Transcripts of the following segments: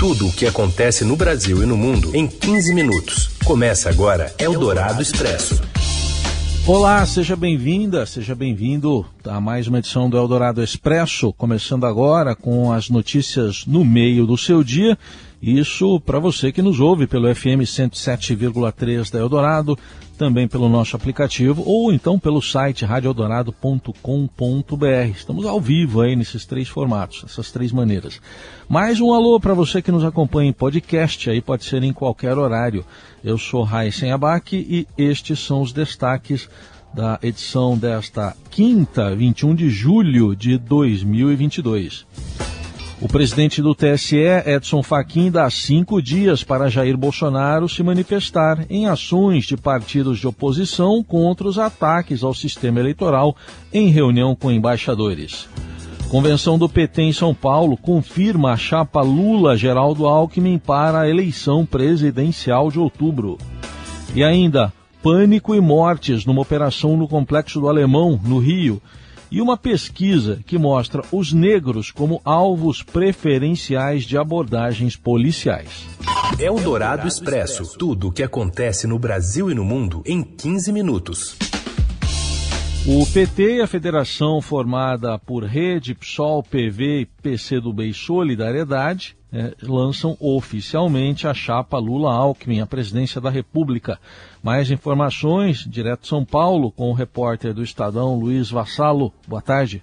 Tudo o que acontece no Brasil e no mundo em 15 minutos. Começa agora Eldorado Expresso. Olá, seja bem-vinda, seja bem-vindo a mais uma edição do Eldorado Expresso, começando agora com as notícias no meio do seu dia. Isso para você que nos ouve pelo FM 107,3 da Eldorado, também pelo nosso aplicativo ou então pelo site radioeldorado.com.br. Estamos ao vivo aí nesses três formatos, essas três maneiras. Mais um alô para você que nos acompanha em podcast, aí pode ser em qualquer horário. Eu sou Raíssen Abac e estes são os destaques da edição desta quinta, 21 de julho de 2022. O presidente do TSE, Edson Fachin, dá cinco dias para Jair Bolsonaro se manifestar em ações de partidos de oposição contra os ataques ao sistema eleitoral em reunião com embaixadores. Convenção do PT em São Paulo confirma a chapa Lula-Geraldo Alckmin para a eleição presidencial de outubro. E ainda, pânico e mortes numa operação no Complexo do Alemão, no Rio e uma pesquisa que mostra os negros como alvos preferenciais de abordagens policiais. É o Dourado Expresso. Tudo o que acontece no Brasil e no mundo em 15 minutos. O PT e a federação formada por Rede, PSOL, PV, PCdoB e Solidariedade é, lançam oficialmente a chapa Lula-Alckmin à presidência da República. Mais informações, direto de São Paulo, com o repórter do Estadão Luiz Vassalo. Boa tarde.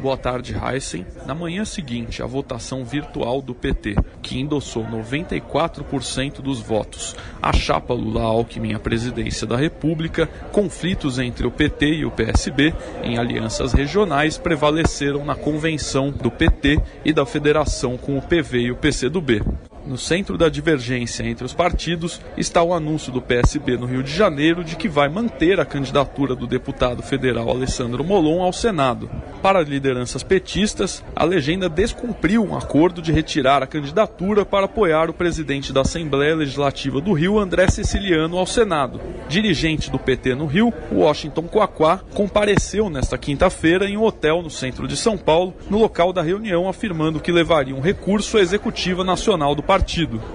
Boa tarde, Heisen. Na manhã seguinte, a votação virtual do PT, que endossou 94% dos votos. A chapa Lula-Alckmin à presidência da República, conflitos entre o PT e o PSB em alianças regionais prevaleceram na convenção do PT e da federação com o PV e o PCdoB. No centro da divergência entre os partidos está o anúncio do PSB no Rio de Janeiro de que vai manter a candidatura do deputado federal Alessandro Molon ao Senado. Para lideranças petistas, a legenda descumpriu um acordo de retirar a candidatura para apoiar o presidente da Assembleia Legislativa do Rio, André Siciliano, ao Senado. Dirigente do PT no Rio, Washington Quaquá, compareceu nesta quinta-feira em um hotel no centro de São Paulo, no local da reunião, afirmando que levaria um recurso à Executiva Nacional do partido.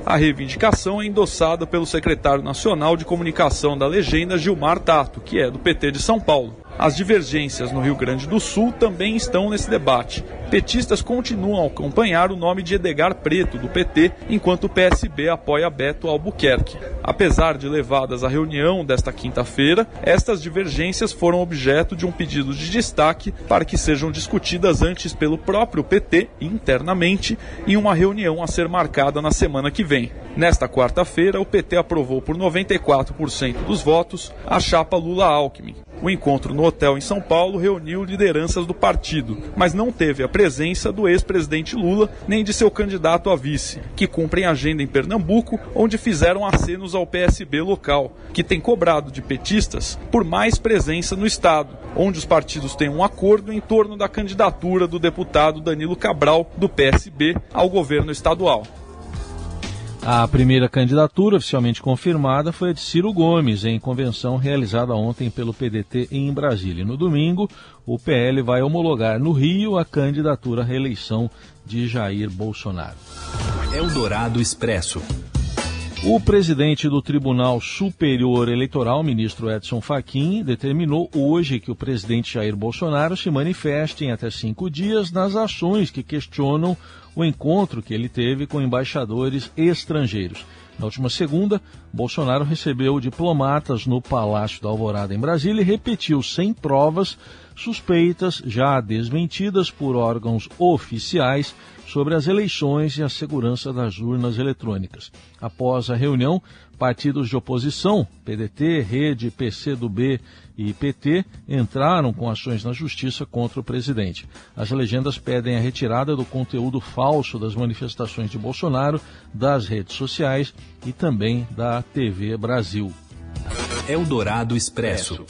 A reivindicação é endossada pelo secretário nacional de comunicação da legenda, Gilmar Tato, que é do PT de São Paulo. As divergências no Rio Grande do Sul também estão nesse debate. Petistas continuam a acompanhar o nome de Edgar Preto, do PT, enquanto o PSB apoia Beto Albuquerque. Apesar de levadas à reunião desta quinta-feira, estas divergências foram objeto de um pedido de destaque para que sejam discutidas antes pelo próprio PT, internamente, em uma reunião a ser marcada na semana que vem. Nesta quarta-feira, o PT aprovou por 94% dos votos a chapa Lula-Alckmin. O encontro no hotel em São Paulo reuniu lideranças do partido, mas não teve a presença do ex-presidente Lula nem de seu candidato a vice, que cumprem agenda em Pernambuco, onde fizeram acenos ao PSB local, que tem cobrado de petistas por mais presença no estado, onde os partidos têm um acordo em torno da candidatura do deputado Danilo Cabral, do PSB, ao governo estadual. A primeira candidatura oficialmente confirmada foi a de Ciro Gomes, em convenção realizada ontem pelo PDT em Brasília. No domingo, o PL vai homologar no Rio a candidatura à reeleição de Jair Bolsonaro. Eldorado Expresso. O presidente do Tribunal Superior Eleitoral, ministro Edson Fachin, determinou hoje que o presidente Jair Bolsonaro se manifeste em até cinco dias nas ações que questionam o encontro que ele teve com embaixadores estrangeiros. Na última segunda, Bolsonaro recebeu diplomatas no Palácio da Alvorada, em Brasília, e repetiu sem provas suspeitas já desmentidas por órgãos oficiais sobre as eleições e a segurança das urnas eletrônicas. Após a reunião, partidos de oposição, PDT, Rede, PCdoB e PT, entraram com ações na justiça contra o presidente. As legendas pedem a retirada do conteúdo falso das manifestações de Bolsonaro das redes sociais e também da TV Brasil. Eldorado Expresso.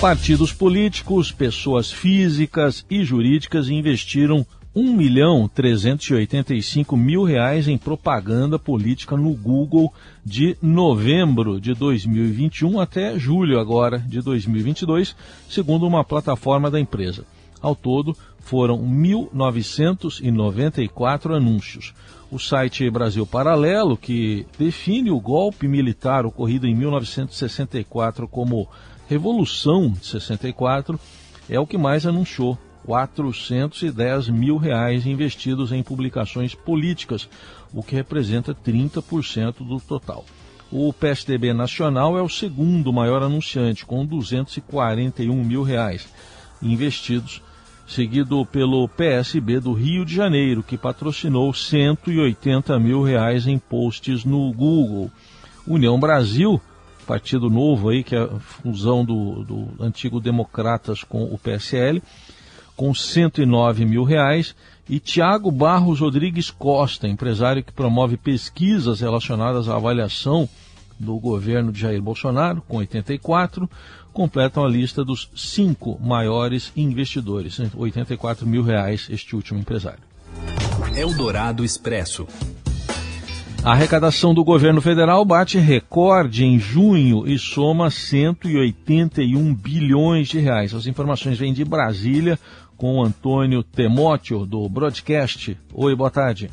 Partidos políticos, pessoas físicas e jurídicas investiram 1 milhão 385 mil reais em propaganda política no Google de novembro de 2021 até julho agora de 2022, segundo uma plataforma da empresa. Ao todo, foram 1.994 anúncios. O site Brasil Paralelo, que define o golpe militar ocorrido em 1964 como Revolução de 64, é o que mais anunciou. 410 mil reais investidos em publicações políticas, o que representa 30% do total. O PSDB Nacional é o segundo maior anunciante, com 241 mil reais investidos seguido pelo PSB do Rio de Janeiro, que patrocinou 180 mil reais em posts no Google. União Brasil, partido novo aí, que é a fusão do, do antigo Democratas com o PSL, com 109 mil reais. E Tiago Barros Rodrigues Costa, empresário que promove pesquisas relacionadas à avaliação do governo de Jair Bolsonaro, com 84 completam a lista dos cinco maiores investidores, 84 mil reais este último empresário. Eldorado Expresso. A arrecadação do governo federal bate recorde em junho e soma 181 bilhões de reais. As informações vêm de Brasília com Antônio Temóteo, do Broadcast. Oi, boa tarde.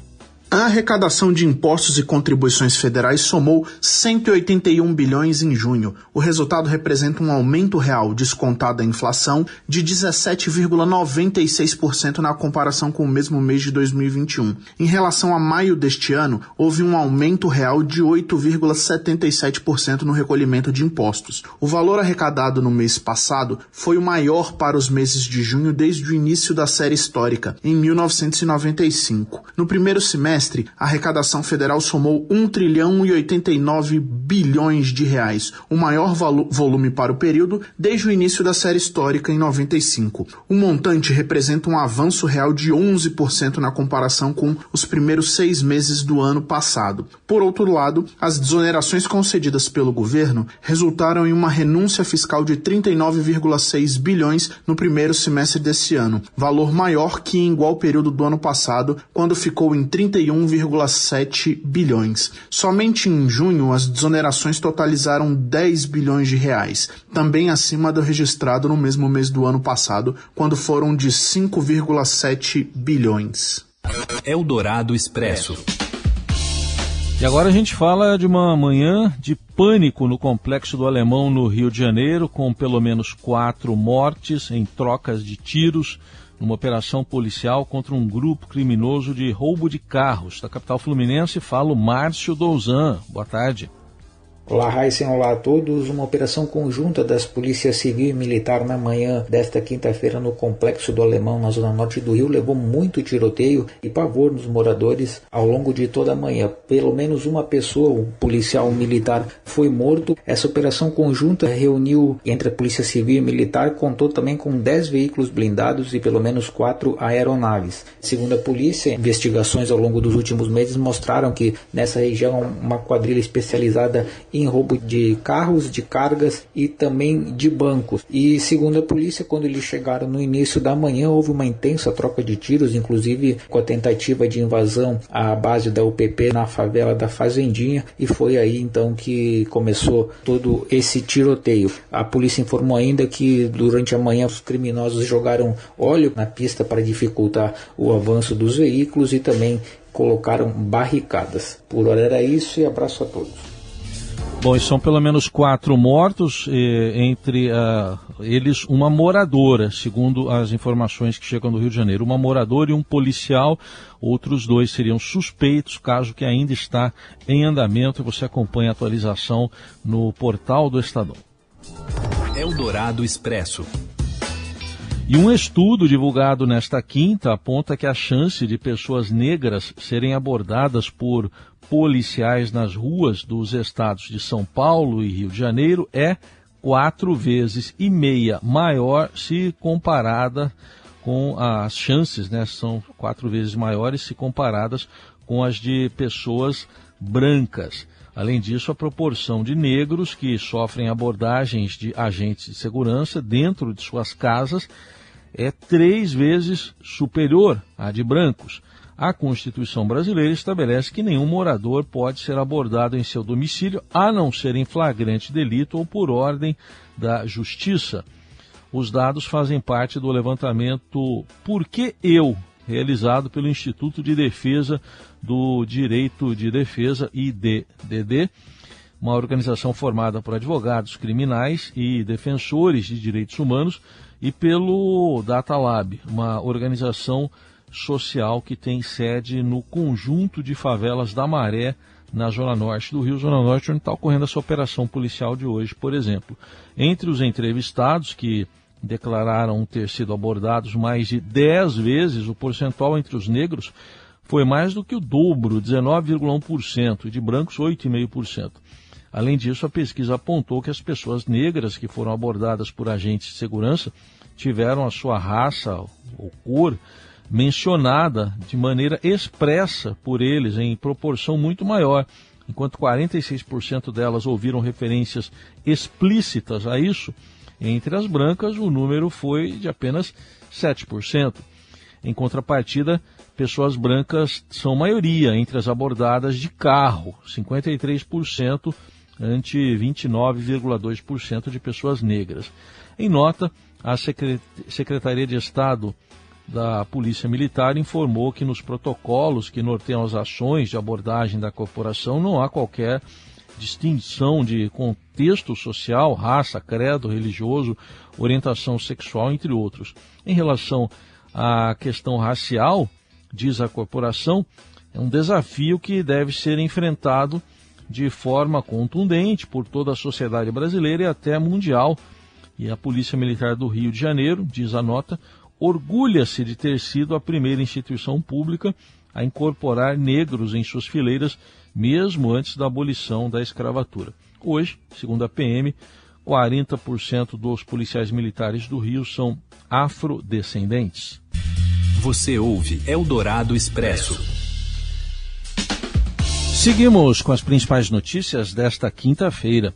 A arrecadação de impostos e contribuições federais somou 181 bilhões em junho. O resultado representa um aumento real descontado a inflação de 17,96% na comparação com o mesmo mês de 2021. Em relação a maio deste ano, houve um aumento real de 8,77% no recolhimento de impostos. O valor arrecadado no mês passado foi o maior para os meses de junho desde o início da série histórica, em 1995. No primeiro semestre, trimestre, a arrecadação federal somou 1 trilhão e 89 bilhões de reais, o maior volume para o período desde o início da série histórica em 95. O montante representa um avanço real de 11% na comparação com os primeiros seis meses do ano passado. Por outro lado, as desonerações concedidas pelo governo resultaram em uma renúncia fiscal de 39,6 bilhões no primeiro semestre desse ano, valor maior que em igual período do ano passado, quando ficou em 31 31,7 bilhões. Somente em junho, as desonerações totalizaram 10 bilhões de reais, também acima do registrado no mesmo mês do ano passado, quando foram de 5,7 bilhões. Eldorado Expresso. E agora a gente fala de uma manhã de pânico no complexo do Alemão, no Rio de Janeiro, com pelo menos quatro mortes em trocas de tiros numa operação policial contra um grupo criminoso de roubo de carros. Da capital fluminense fala o Márcio Douzan. Boa tarde. Olá, Raíssen, olá a todos. Uma operação conjunta das polícias civil e militar na manhã desta quinta-feira no Complexo do Alemão, na zona norte do Rio, levou muito tiroteio e pavor nos moradores ao longo de toda a manhã. Pelo menos uma pessoa, um policial militar, foi morto. Essa operação conjunta reuniu entre a polícia civil e militar, contou também com 10 veículos blindados e pelo menos quatro aeronaves. Segundo a polícia, investigações ao longo dos últimos meses mostraram que nessa região uma quadrilha especializada em roubo de carros, de cargas e também de bancos. E segundo a polícia, quando eles chegaram no início da manhã, houve uma intensa troca de tiros, inclusive com a tentativa de invasão à base da UPP na favela da Fazendinha, e foi aí então que começou todo esse tiroteio. A polícia informou ainda que durante a manhã os criminosos jogaram óleo na pista para dificultar o avanço dos veículos e também colocaram barricadas. Por hora era isso e abraço a todos. Bom, e são pelo menos quatro mortos, entre uh, eles uma moradora, segundo as informações que chegam do Rio de Janeiro. Uma moradora e um policial, outros dois seriam suspeitos, caso que ainda está em andamento. Você acompanha a atualização no portal do Estadão. Eldorado Expresso. E um estudo divulgado nesta quinta aponta que a chance de pessoas negras serem abordadas por policiais nas ruas dos estados de São Paulo e Rio de Janeiro é quatro vezes e meia maior se comparada com as chances, né, são quatro vezes maiores se comparadas com as de pessoas brancas. Além disso, a proporção de negros que sofrem abordagens de agentes de segurança dentro de suas casas é três vezes superior à de brancos. A Constituição brasileira estabelece que nenhum morador pode ser abordado em seu domicílio, a não ser em flagrante delito ou por ordem da Justiça. Os dados fazem parte do levantamento Por que Eu, realizado pelo Instituto de Defesa do Direito de Defesa, IDDD, uma organização formada por advogados criminais e defensores de direitos humanos, e pelo Data Lab, uma organização social que tem sede no conjunto de favelas da Maré, na zona norte do Rio, zona norte onde está ocorrendo essa operação policial de hoje, por exemplo. Entre os entrevistados que declararam ter sido abordados mais de 10 vezes, o percentual entre os negros foi mais do que o dobro, 19,1%, e de brancos 8,5%. Além disso, a pesquisa apontou que as pessoas negras que foram abordadas por agentes de segurança tiveram a sua raça ou cor mencionada de maneira expressa por eles em proporção muito maior, enquanto 46% delas ouviram referências explícitas a isso, entre as brancas o número foi de apenas 7%. Em contrapartida, pessoas brancas são maioria entre as abordadas de carro, 53% ante 29,2% de pessoas negras. Em nota, a Secretaria de Estado da Polícia Militar informou que nos protocolos que norteiam as ações de abordagem da corporação não há qualquer distinção de contexto social, raça, credo religioso, orientação sexual, entre outros. Em relação à questão racial, diz a corporação, é um desafio que deve ser enfrentado de forma contundente por toda a sociedade brasileira e até mundial. E a Polícia Militar do Rio de Janeiro, diz a nota, orgulha-se de ter sido a primeira instituição pública a incorporar negros em suas fileiras, mesmo antes da abolição da escravatura. Hoje, segundo a PM, 40% dos policiais militares do Rio são afrodescendentes. Você ouve Eldorado Expresso. Seguimos com as principais notícias desta quinta-feira.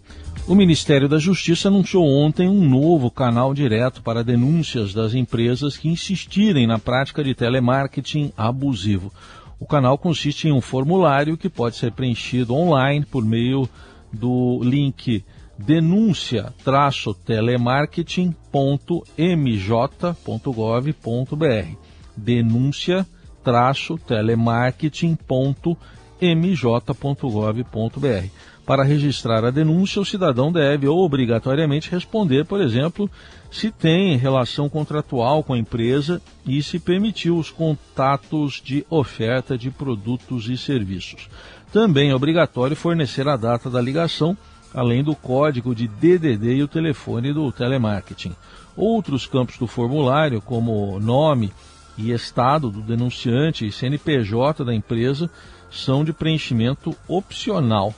O Ministério da Justiça anunciou ontem um novo canal direto para denúncias das empresas que insistirem na prática de telemarketing abusivo. O canal consiste em um formulário que pode ser preenchido online por meio do link denúncia-telemarketing.mj.gov.br denúncia-telemarketing.mj.gov.br para registrar a denúncia, o cidadão deve obrigatoriamente responder, por exemplo, se tem relação contratual com a empresa e se permitiu os contatos de oferta de produtos e serviços. Também é obrigatório fornecer a data da ligação, além do código de DDD e o telefone do telemarketing. Outros campos do formulário, como nome e estado do denunciante e CNPJ da empresa, são de preenchimento opcional.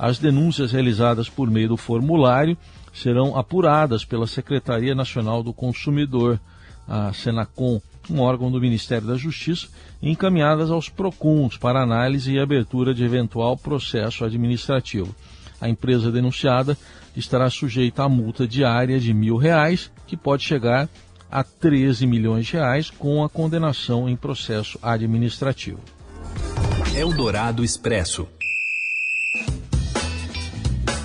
As denúncias realizadas por meio do formulário serão apuradas pela Secretaria Nacional do Consumidor, a Senacom, um órgão do Ministério da Justiça, encaminhadas aos PROCONs para análise e abertura de eventual processo administrativo. A empresa denunciada estará sujeita a multa diária de mil reais, que pode chegar a 13 milhões de reais com a condenação em processo administrativo. Eldorado Expresso.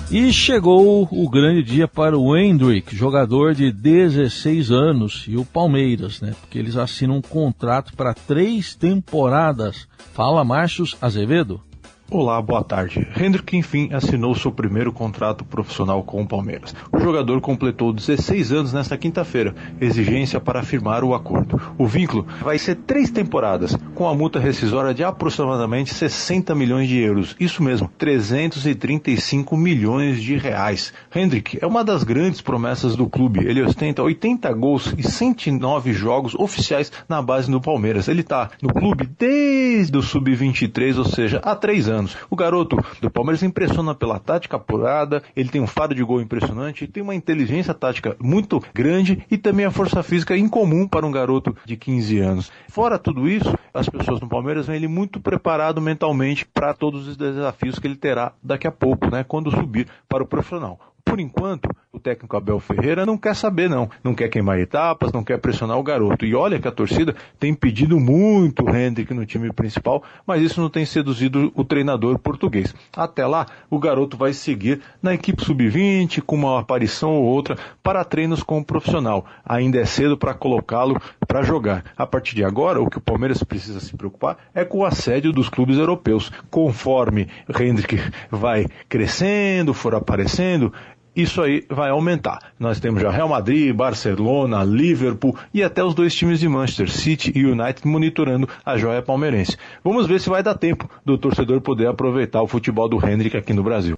E chegou o grande dia para o Hendrick, jogador de 16 anos, e o Palmeiras, né? Porque eles assinam um contrato para três temporadas. Fala, Márcios Azevedo. Olá, boa tarde. Hendrick, enfim, assinou seu primeiro contrato profissional com o Palmeiras. O jogador completou 16 anos nesta quinta-feira, exigência para firmar o acordo. O vínculo vai ser três temporadas, com a multa rescisória de aproximadamente 60 milhões de euros. Isso mesmo, 335 milhões de reais. Hendrick é uma das grandes promessas do clube. Ele ostenta 80 gols e 109 jogos oficiais na base do Palmeiras. Ele está no clube desde o sub-23, ou seja, há três anos anos. O garoto do Palmeiras impressiona pela tática apurada, ele tem um faro de gol impressionante, tem uma inteligência tática muito grande e também a força física incomum para um garoto de 15 anos. Fora tudo isso, as pessoas no Palmeiras veem ele muito preparado mentalmente para todos os desafios que ele terá daqui a pouco, né, quando subir para o profissional. Por enquanto, o técnico Abel Ferreira não quer saber não, não quer queimar etapas, não quer pressionar o garoto. E olha que a torcida tem pedido muito o Hendrick no time principal, mas isso não tem seduzido o treinador português. Até lá, o garoto vai seguir na equipe sub-20 com uma aparição ou outra para treinos com o profissional. Ainda é cedo para colocá-lo para jogar. A partir de agora, o que o Palmeiras precisa se preocupar é com o assédio dos clubes europeus. Conforme Hendrick vai crescendo, for aparecendo, isso aí vai aumentar. Nós temos já Real Madrid, Barcelona, Liverpool e até os dois times de Manchester City e United monitorando a joia palmeirense. Vamos ver se vai dar tempo do torcedor poder aproveitar o futebol do Hendrick aqui no Brasil.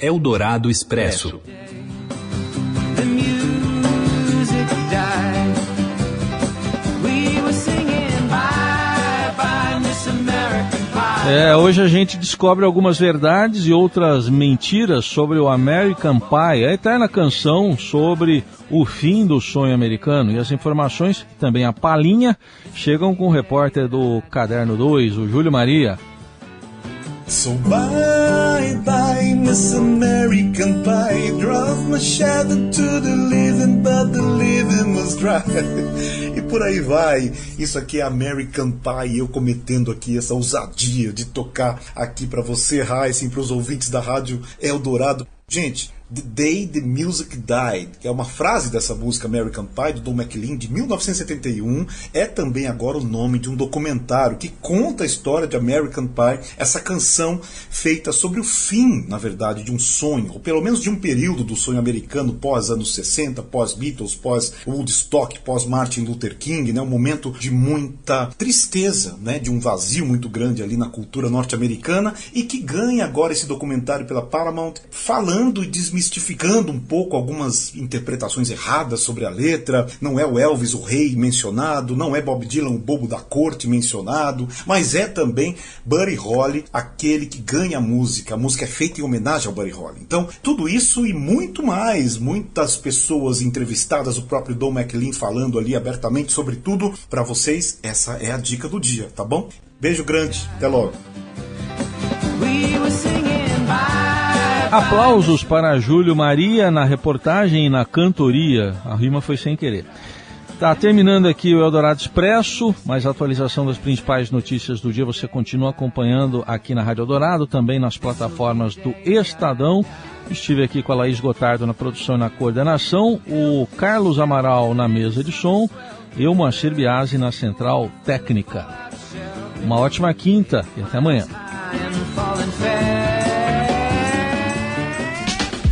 Eldorado Expresso. É, hoje a gente descobre algumas verdades e outras mentiras sobre o American Pie, a eterna canção sobre o fim do sonho americano. E as informações, também a palhinha, chegam com o repórter do Caderno 2, o Júlio Maria. So bye bye Miss American Pie Drove my shadow to the living But the living was dry por aí vai. Isso aqui é American Pie Eu cometendo aqui essa ousadia de tocar aqui para você, Heisen, para os ouvintes da rádio Eldorado Gente, The Day the Music Died, que é uma frase dessa música American Pie do Don McLean de 1971, é também agora o nome de um documentário que conta a história de American Pie, essa canção feita sobre o fim, na verdade, de um sonho, ou pelo menos de um período do sonho americano pós anos 60, pós Beatles, pós Woodstock, pós Martin Luther King, né, um momento de muita tristeza, né, de um vazio muito grande ali na cultura norte-americana e que ganha agora esse documentário pela Paramount falando e desmistificando um pouco algumas interpretações erradas sobre a letra. Não é o Elvis o rei mencionado, não é Bob Dylan o bobo da corte mencionado, mas é também Buddy Holly, aquele que ganha a música. A música é feita em homenagem ao Buddy Holly. Então, tudo isso e muito mais, muitas pessoas entrevistadas, o próprio Don McLean falando ali abertamente sobre tudo para vocês. Essa é a dica do dia, tá bom? Beijo grande, até logo. Aplausos para Júlio Maria na reportagem e na cantoria. A rima foi sem querer. Tá terminando aqui o Eldorado Expresso, mais atualização das principais notícias do dia você continua acompanhando aqui na Rádio Eldorado, também nas plataformas do Estadão. Estive aqui com a Laís Gotardo na produção e na coordenação, o Carlos Amaral na mesa de som, eu, Moacir Biasi, na central técnica. Uma ótima quinta e até amanhã.